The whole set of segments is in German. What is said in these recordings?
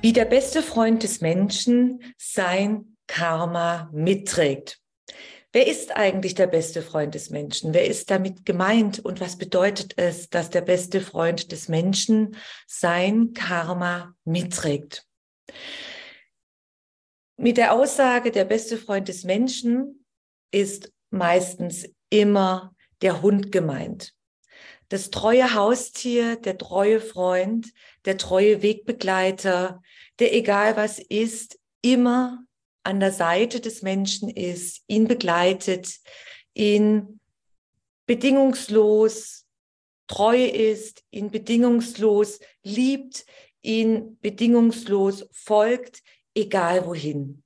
Wie der beste Freund des Menschen sein Karma mitträgt. Wer ist eigentlich der beste Freund des Menschen? Wer ist damit gemeint? Und was bedeutet es, dass der beste Freund des Menschen sein Karma mitträgt? Mit der Aussage, der beste Freund des Menschen ist meistens immer der Hund gemeint. Das treue Haustier, der treue Freund, der treue Wegbegleiter, der egal was ist, immer an der Seite des Menschen ist, ihn begleitet, ihn bedingungslos treu ist, ihn bedingungslos liebt, ihn bedingungslos folgt, egal wohin.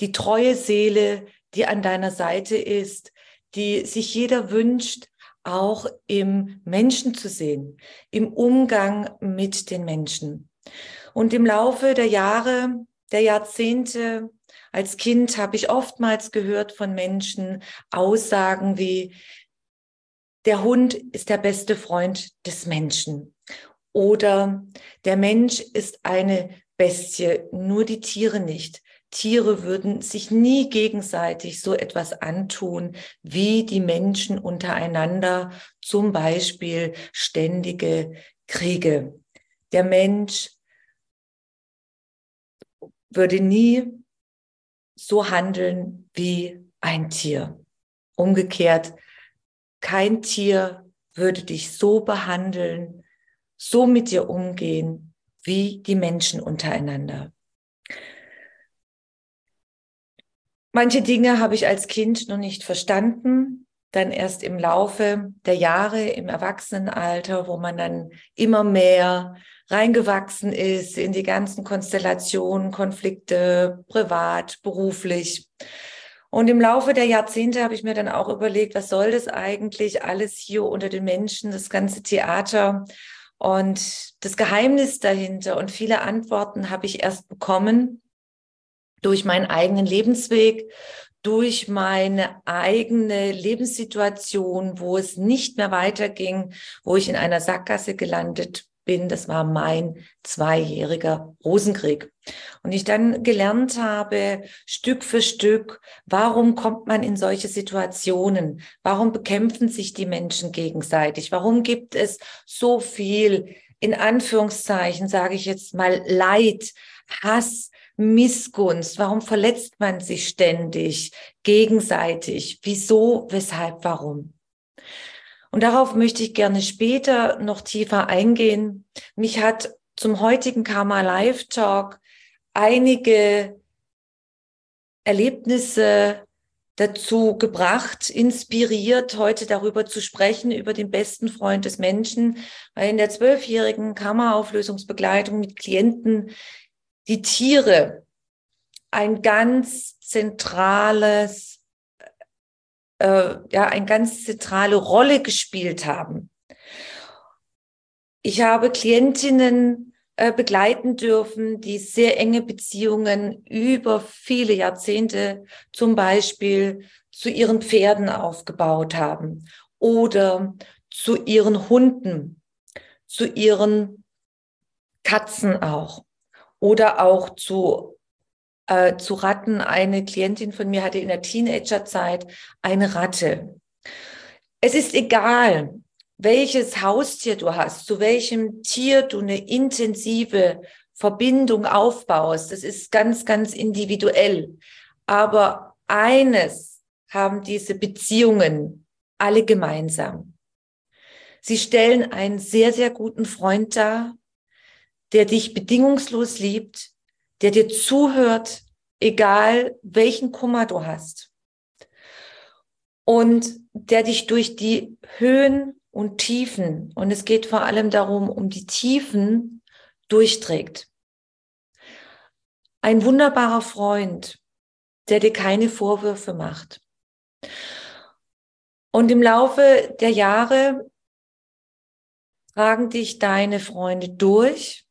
Die treue Seele, die an deiner Seite ist, die sich jeder wünscht, auch im Menschen zu sehen, im Umgang mit den Menschen. Und im Laufe der Jahre, der Jahrzehnte als Kind habe ich oftmals gehört von Menschen Aussagen wie, der Hund ist der beste Freund des Menschen. Oder der Mensch ist eine Bestie, nur die Tiere nicht. Tiere würden sich nie gegenseitig so etwas antun wie die Menschen untereinander, zum Beispiel ständige Kriege. Der Mensch würde nie so handeln wie ein Tier. Umgekehrt, kein Tier würde dich so behandeln, so mit dir umgehen wie die Menschen untereinander. Manche Dinge habe ich als Kind noch nicht verstanden, dann erst im Laufe der Jahre im Erwachsenenalter, wo man dann immer mehr reingewachsen ist in die ganzen Konstellationen, Konflikte, privat, beruflich. Und im Laufe der Jahrzehnte habe ich mir dann auch überlegt, was soll das eigentlich alles hier unter den Menschen, das ganze Theater und das Geheimnis dahinter. Und viele Antworten habe ich erst bekommen durch meinen eigenen Lebensweg, durch meine eigene Lebenssituation, wo es nicht mehr weiterging, wo ich in einer Sackgasse gelandet bin, das war mein zweijähriger Rosenkrieg. Und ich dann gelernt habe, Stück für Stück, warum kommt man in solche Situationen? Warum bekämpfen sich die Menschen gegenseitig? Warum gibt es so viel, in Anführungszeichen, sage ich jetzt mal, Leid, Hass, Missgunst? Warum verletzt man sich ständig, gegenseitig? Wieso, weshalb, warum? Und darauf möchte ich gerne später noch tiefer eingehen. Mich hat zum heutigen Karma Live Talk einige Erlebnisse dazu gebracht, inspiriert, heute darüber zu sprechen, über den besten Freund des Menschen, weil in der zwölfjährigen Karma-Auflösungsbegleitung mit Klienten die Tiere ein ganz zentrales äh, ja eine ganz zentrale Rolle gespielt haben. Ich habe Klientinnen äh, begleiten dürfen, die sehr enge Beziehungen über viele Jahrzehnte zum Beispiel zu ihren Pferden aufgebaut haben oder zu ihren Hunden, zu ihren Katzen auch oder auch zu äh, zu Ratten. Eine Klientin von mir hatte in der Teenagerzeit eine Ratte. Es ist egal, welches Haustier du hast, zu welchem Tier du eine intensive Verbindung aufbaust. Das ist ganz, ganz individuell. Aber eines haben diese Beziehungen alle gemeinsam. Sie stellen einen sehr, sehr guten Freund dar, der dich bedingungslos liebt, der dir zuhört, egal welchen Kummer du hast. Und der dich durch die Höhen und Tiefen. Und es geht vor allem darum, um die Tiefen durchträgt. Ein wunderbarer Freund, der dir keine Vorwürfe macht. Und im Laufe der Jahre tragen dich deine Freunde durch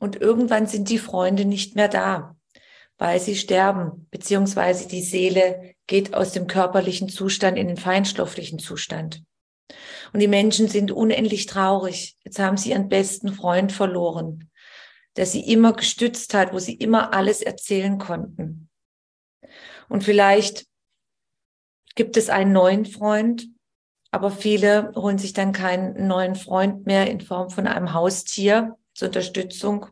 und irgendwann sind die Freunde nicht mehr da, weil sie sterben, beziehungsweise die Seele geht aus dem körperlichen Zustand in den feinstofflichen Zustand. Und die Menschen sind unendlich traurig. Jetzt haben sie ihren besten Freund verloren, der sie immer gestützt hat, wo sie immer alles erzählen konnten. Und vielleicht gibt es einen neuen Freund, aber viele holen sich dann keinen neuen Freund mehr in Form von einem Haustier zur Unterstützung.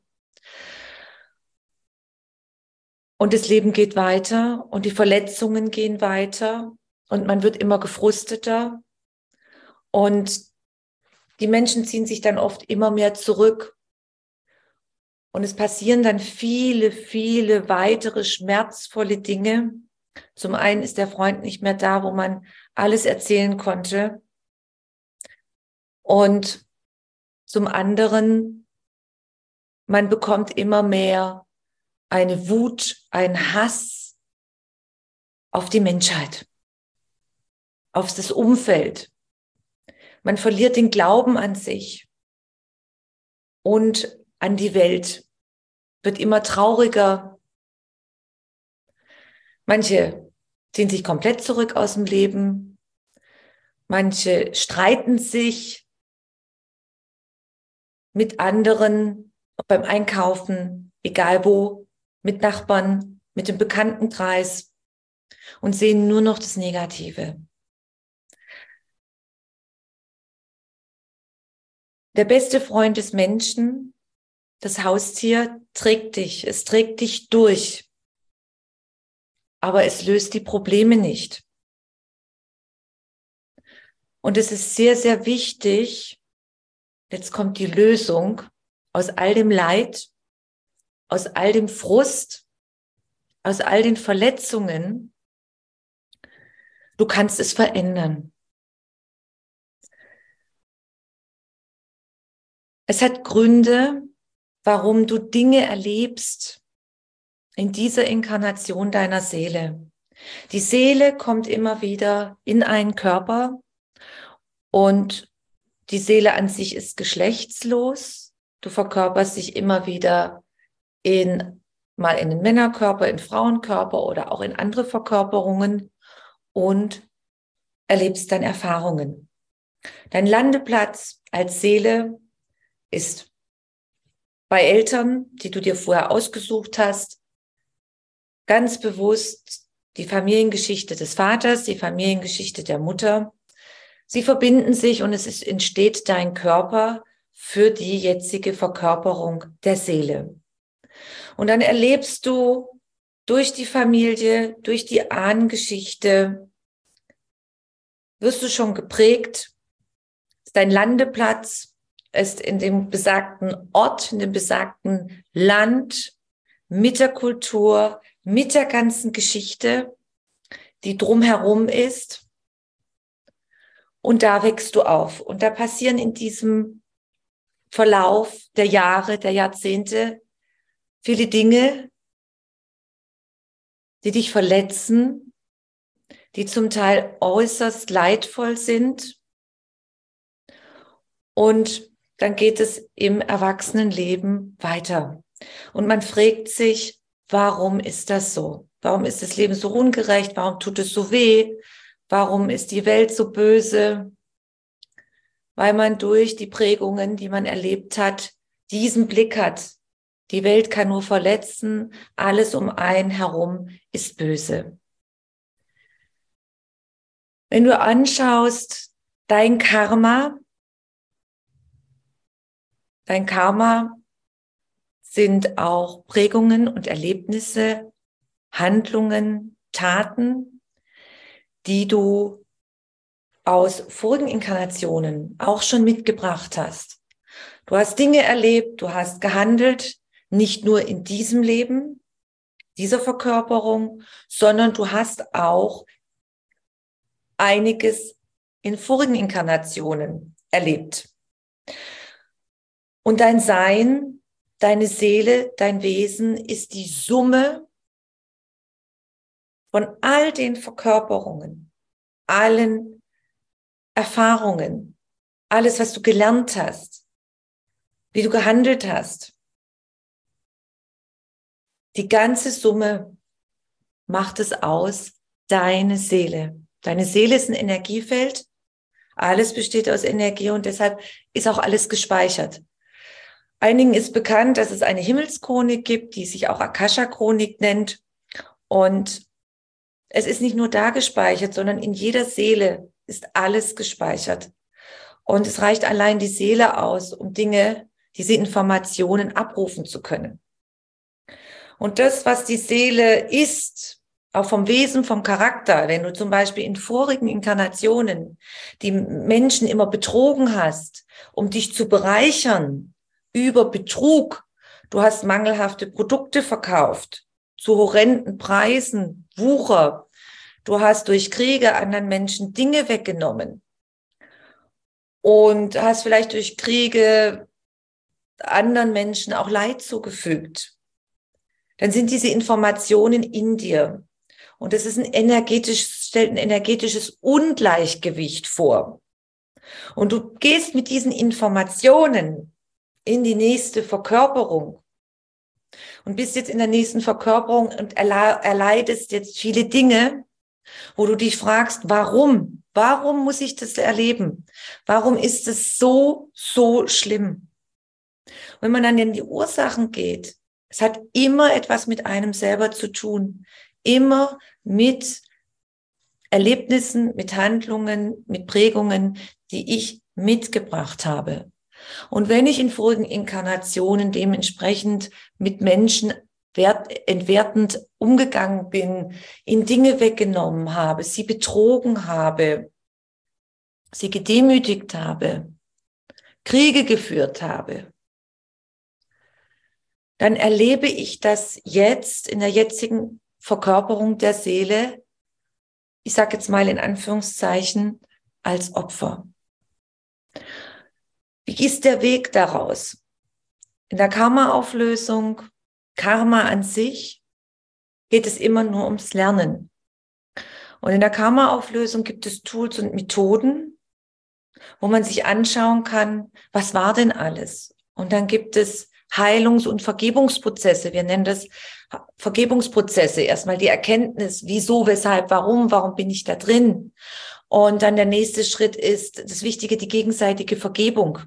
Und das Leben geht weiter und die Verletzungen gehen weiter und man wird immer gefrusteter und die Menschen ziehen sich dann oft immer mehr zurück. Und es passieren dann viele, viele weitere schmerzvolle Dinge, zum einen ist der Freund nicht mehr da, wo man alles erzählen konnte. Und zum anderen, man bekommt immer mehr eine Wut, ein Hass auf die Menschheit, auf das Umfeld. Man verliert den Glauben an sich und an die Welt, wird immer trauriger, Manche ziehen sich komplett zurück aus dem Leben. Manche streiten sich mit anderen beim Einkaufen, egal wo, mit Nachbarn, mit dem Bekanntenkreis und sehen nur noch das Negative. Der beste Freund des Menschen, das Haustier, trägt dich. Es trägt dich durch aber es löst die Probleme nicht. Und es ist sehr, sehr wichtig, jetzt kommt die Lösung aus all dem Leid, aus all dem Frust, aus all den Verletzungen. Du kannst es verändern. Es hat Gründe, warum du Dinge erlebst, in dieser Inkarnation deiner Seele. Die Seele kommt immer wieder in einen Körper und die Seele an sich ist geschlechtslos. Du verkörperst dich immer wieder in mal in den Männerkörper, in Frauenkörper oder auch in andere Verkörperungen und erlebst dann Erfahrungen. Dein Landeplatz als Seele ist bei Eltern, die du dir vorher ausgesucht hast, ganz bewusst die Familiengeschichte des Vaters, die Familiengeschichte der Mutter. Sie verbinden sich und es ist, entsteht dein Körper für die jetzige Verkörperung der Seele. Und dann erlebst du durch die Familie, durch die Ahnengeschichte, wirst du schon geprägt, ist dein Landeplatz, ist in dem besagten Ort, in dem besagten Land, mit der Kultur, mit der ganzen Geschichte, die drumherum ist. Und da wächst du auf. Und da passieren in diesem Verlauf der Jahre, der Jahrzehnte viele Dinge, die dich verletzen, die zum Teil äußerst leidvoll sind. Und dann geht es im Erwachsenenleben weiter. Und man fragt sich, warum ist das so? Warum ist das Leben so ungerecht? Warum tut es so weh? Warum ist die Welt so böse? Weil man durch die Prägungen, die man erlebt hat, diesen Blick hat. Die Welt kann nur verletzen, alles um einen herum ist böse. Wenn du anschaust, dein Karma, dein Karma sind auch Prägungen und Erlebnisse, Handlungen, Taten, die du aus vorigen Inkarnationen auch schon mitgebracht hast. Du hast Dinge erlebt, du hast gehandelt, nicht nur in diesem Leben, dieser Verkörperung, sondern du hast auch einiges in vorigen Inkarnationen erlebt. Und dein Sein, deine Seele, dein Wesen ist die Summe von all den Verkörperungen, allen Erfahrungen, alles, was du gelernt hast, wie du gehandelt hast. Die ganze Summe macht es aus, deine Seele. Deine Seele ist ein Energiefeld. Alles besteht aus Energie und deshalb ist auch alles gespeichert. Einigen ist bekannt, dass es eine Himmelschronik gibt, die sich auch Akasha-Chronik nennt. Und es ist nicht nur da gespeichert, sondern in jeder Seele ist alles gespeichert. Und es reicht allein die Seele aus, um Dinge, diese Informationen abrufen zu können. Und das, was die Seele ist, auch vom Wesen, vom Charakter, wenn du zum Beispiel in vorigen Inkarnationen die Menschen immer betrogen hast, um dich zu bereichern über Betrug, du hast mangelhafte Produkte verkauft, zu horrenden Preisen, Wucher, du hast durch Kriege anderen Menschen Dinge weggenommen und hast vielleicht durch Kriege anderen Menschen auch Leid zugefügt. Dann sind diese Informationen in dir. Und das ist ein energetisches, stellt ein energetisches Ungleichgewicht vor. Und du gehst mit diesen Informationen in die nächste Verkörperung und bist jetzt in der nächsten Verkörperung und erleidest jetzt viele Dinge, wo du dich fragst, warum? Warum muss ich das erleben? Warum ist es so, so schlimm? Wenn man dann in die Ursachen geht, es hat immer etwas mit einem selber zu tun. Immer mit Erlebnissen, mit Handlungen, mit Prägungen, die ich mitgebracht habe. Und wenn ich in vorigen Inkarnationen dementsprechend mit Menschen wert, entwertend umgegangen bin, ihnen Dinge weggenommen habe, sie betrogen habe, sie gedemütigt habe, Kriege geführt habe, dann erlebe ich das jetzt in der jetzigen Verkörperung der Seele, ich sage jetzt mal in Anführungszeichen, als Opfer. Wie ist der Weg daraus? In der Karma-Auflösung, Karma an sich, geht es immer nur ums Lernen. Und in der Karma-Auflösung gibt es Tools und Methoden, wo man sich anschauen kann, was war denn alles? Und dann gibt es Heilungs- und Vergebungsprozesse. Wir nennen das Vergebungsprozesse. Erstmal die Erkenntnis, wieso, weshalb, warum, warum bin ich da drin? Und dann der nächste Schritt ist das Wichtige, die gegenseitige Vergebung.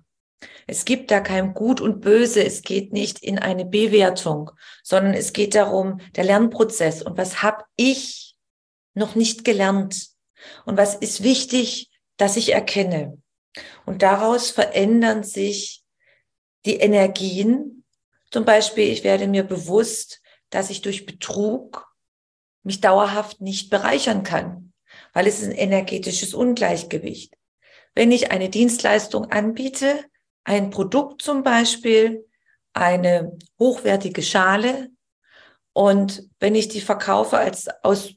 Es gibt da kein Gut und Böse. Es geht nicht in eine Bewertung, sondern es geht darum, der Lernprozess. Und was habe ich noch nicht gelernt? Und was ist wichtig, dass ich erkenne? Und daraus verändern sich die Energien. Zum Beispiel, ich werde mir bewusst, dass ich durch Betrug mich dauerhaft nicht bereichern kann, weil es ist ein energetisches Ungleichgewicht. Wenn ich eine Dienstleistung anbiete, ein Produkt zum Beispiel, eine hochwertige Schale. Und wenn ich die verkaufe als aus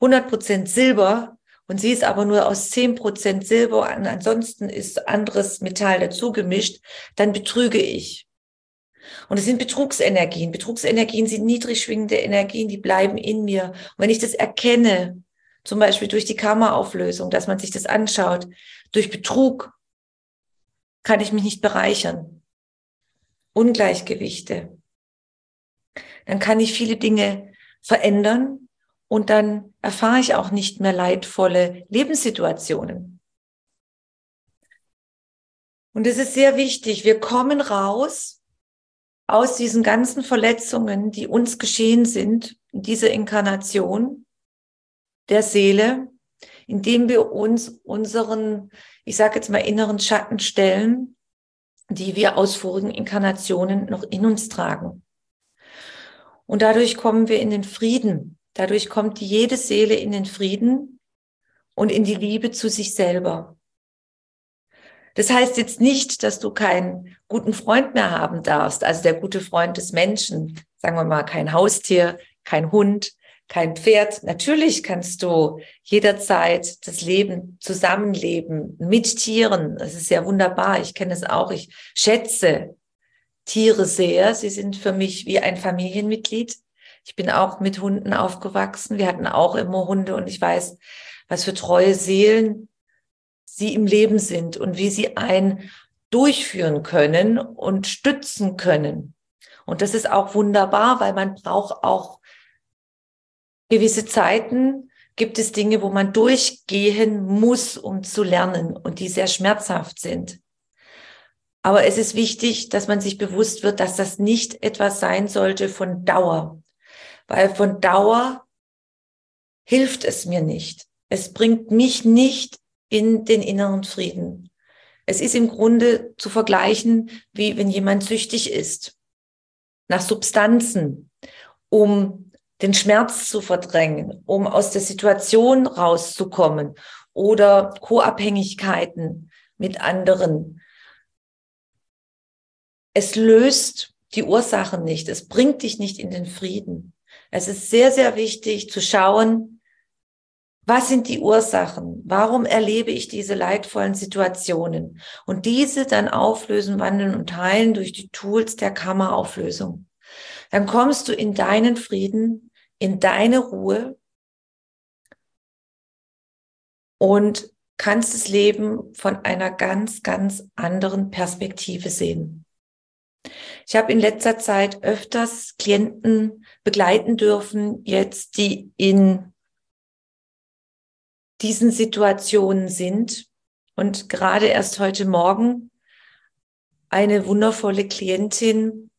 100% Silber und sie ist aber nur aus 10% Silber und ansonsten ist anderes Metall dazu gemischt, dann betrüge ich. Und es sind Betrugsenergien. Betrugsenergien sind niedrig schwingende Energien, die bleiben in mir. Und wenn ich das erkenne, zum Beispiel durch die Karma-Auflösung, dass man sich das anschaut, durch Betrug kann ich mich nicht bereichern. Ungleichgewichte. Dann kann ich viele Dinge verändern und dann erfahre ich auch nicht mehr leidvolle Lebenssituationen. Und es ist sehr wichtig, wir kommen raus aus diesen ganzen Verletzungen, die uns geschehen sind, in dieser Inkarnation der Seele, indem wir uns unseren ich sage jetzt mal, inneren Schatten stellen, die wir aus vorigen Inkarnationen noch in uns tragen. Und dadurch kommen wir in den Frieden. Dadurch kommt jede Seele in den Frieden und in die Liebe zu sich selber. Das heißt jetzt nicht, dass du keinen guten Freund mehr haben darfst, also der gute Freund des Menschen, sagen wir mal kein Haustier, kein Hund, kein Pferd. Natürlich kannst du jederzeit das Leben zusammenleben mit Tieren. Das ist ja wunderbar. Ich kenne es auch. Ich schätze Tiere sehr. Sie sind für mich wie ein Familienmitglied. Ich bin auch mit Hunden aufgewachsen. Wir hatten auch immer Hunde und ich weiß, was für treue Seelen sie im Leben sind und wie sie ein durchführen können und stützen können. Und das ist auch wunderbar, weil man braucht auch gewisse Zeiten, gibt es Dinge, wo man durchgehen muss, um zu lernen und die sehr schmerzhaft sind. Aber es ist wichtig, dass man sich bewusst wird, dass das nicht etwas sein sollte von Dauer, weil von Dauer hilft es mir nicht. Es bringt mich nicht in den inneren Frieden. Es ist im Grunde zu vergleichen, wie wenn jemand süchtig ist nach Substanzen, um den Schmerz zu verdrängen, um aus der Situation rauszukommen oder Co-Abhängigkeiten mit anderen. Es löst die Ursachen nicht. Es bringt dich nicht in den Frieden. Es ist sehr, sehr wichtig zu schauen, was sind die Ursachen? Warum erlebe ich diese leidvollen Situationen? Und diese dann auflösen, wandeln und teilen durch die Tools der Kammerauflösung. Dann kommst du in deinen Frieden, in deine Ruhe und kannst das Leben von einer ganz, ganz anderen Perspektive sehen. Ich habe in letzter Zeit öfters Klienten begleiten dürfen, jetzt die in diesen Situationen sind. Und gerade erst heute Morgen eine wundervolle Klientin,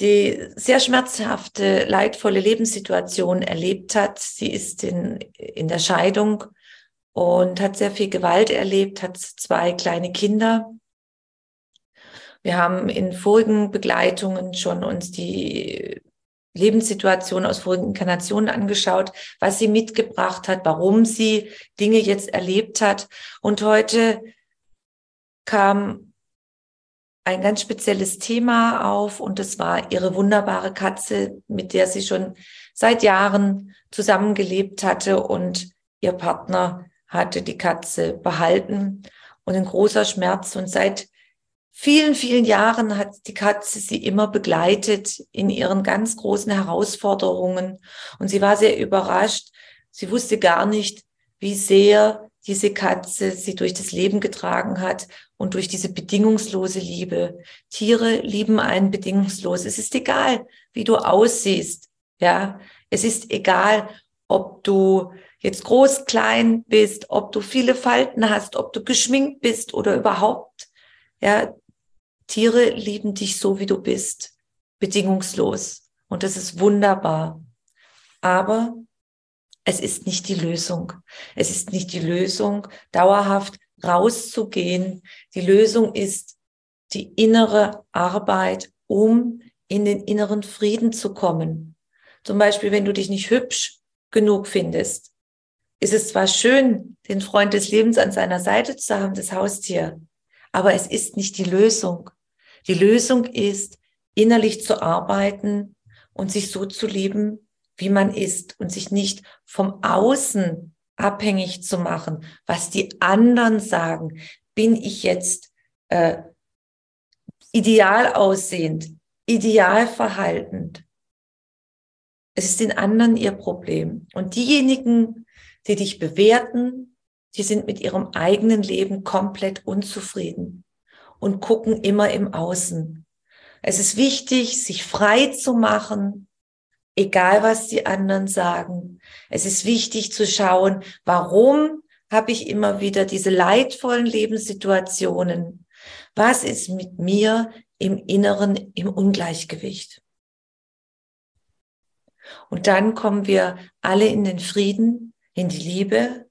die sehr schmerzhafte, leidvolle Lebenssituation erlebt hat. Sie ist in, in der Scheidung und hat sehr viel Gewalt erlebt, hat zwei kleine Kinder. Wir haben in vorigen Begleitungen schon uns die Lebenssituation aus vorigen Inkarnationen angeschaut, was sie mitgebracht hat, warum sie Dinge jetzt erlebt hat. Und heute kam ein ganz spezielles Thema auf und das war ihre wunderbare Katze, mit der sie schon seit Jahren zusammengelebt hatte und ihr Partner hatte die Katze behalten und ein großer Schmerz und seit vielen, vielen Jahren hat die Katze sie immer begleitet in ihren ganz großen Herausforderungen. Und sie war sehr überrascht. Sie wusste gar nicht, wie sehr diese Katze sie durch das Leben getragen hat und durch diese bedingungslose Liebe. Tiere lieben einen bedingungslos. Es ist egal, wie du aussiehst. Ja, es ist egal, ob du jetzt groß, klein bist, ob du viele Falten hast, ob du geschminkt bist oder überhaupt. Ja, Tiere lieben dich so, wie du bist, bedingungslos. Und das ist wunderbar. Aber es ist nicht die Lösung. Es ist nicht die Lösung, dauerhaft rauszugehen. Die Lösung ist die innere Arbeit, um in den inneren Frieden zu kommen. Zum Beispiel, wenn du dich nicht hübsch genug findest, ist es zwar schön, den Freund des Lebens an seiner Seite zu haben, das Haustier, aber es ist nicht die Lösung. Die Lösung ist, innerlich zu arbeiten und sich so zu lieben, wie man ist und sich nicht vom Außen abhängig zu machen, was die anderen sagen. Bin ich jetzt äh, ideal aussehend, ideal verhaltend? Es ist den anderen ihr Problem. Und diejenigen, die dich bewerten, die sind mit ihrem eigenen Leben komplett unzufrieden und gucken immer im Außen. Es ist wichtig, sich frei zu machen, egal was die anderen sagen. Es ist wichtig zu schauen, warum habe ich immer wieder diese leidvollen Lebenssituationen? Was ist mit mir im Inneren im Ungleichgewicht? Und dann kommen wir alle in den Frieden, in die Liebe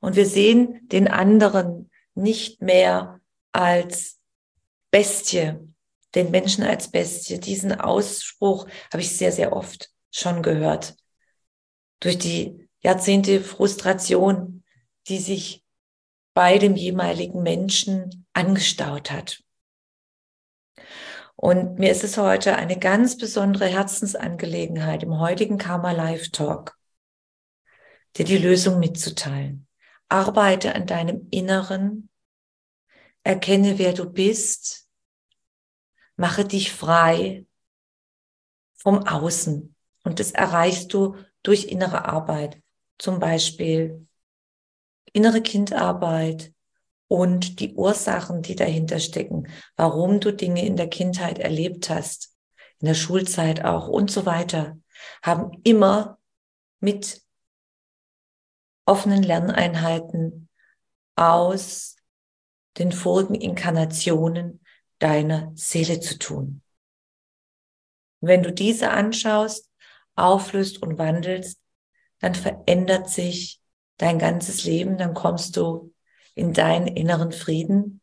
und wir sehen den anderen nicht mehr als Bestie, den Menschen als Bestie. Diesen Ausspruch habe ich sehr, sehr oft schon gehört. Durch die Jahrzehnte Frustration, die sich bei dem jeweiligen Menschen angestaut hat. Und mir ist es heute eine ganz besondere Herzensangelegenheit im heutigen Karma Live Talk, dir die Lösung mitzuteilen. Arbeite an deinem Inneren, erkenne, wer du bist, mache dich frei vom Außen. Und das erreichst du durch innere Arbeit, zum Beispiel innere Kindarbeit, und die Ursachen, die dahinter stecken, warum du Dinge in der Kindheit erlebt hast, in der Schulzeit auch und so weiter, haben immer mit offenen Lerneinheiten aus den vorigen Inkarnationen deiner Seele zu tun. Wenn du diese anschaust, auflöst und wandelst, dann verändert sich dein ganzes Leben, dann kommst du in deinen inneren Frieden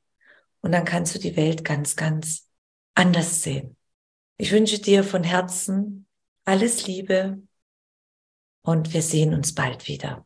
und dann kannst du die Welt ganz, ganz anders sehen. Ich wünsche dir von Herzen alles Liebe und wir sehen uns bald wieder.